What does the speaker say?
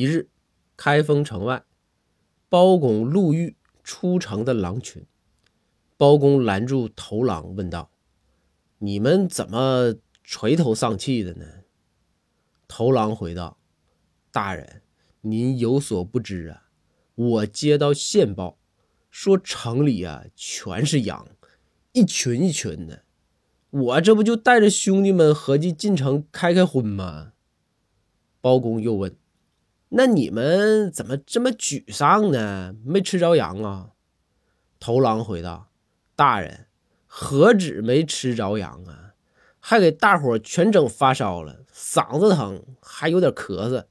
一日，开封城外，包公路遇出城的狼群。包公拦住头狼，问道：“你们怎么垂头丧气的呢？”头狼回道：“大人，您有所不知啊，我接到线报，说城里啊全是羊，一群一群的。我这不就带着兄弟们合计进城开开荤吗？”包公又问：“那你们怎么这么沮丧呢？没吃着羊啊？”头狼回道。大人，何止没吃着羊啊，还给大伙全整发烧了，嗓子疼，还有点咳嗽。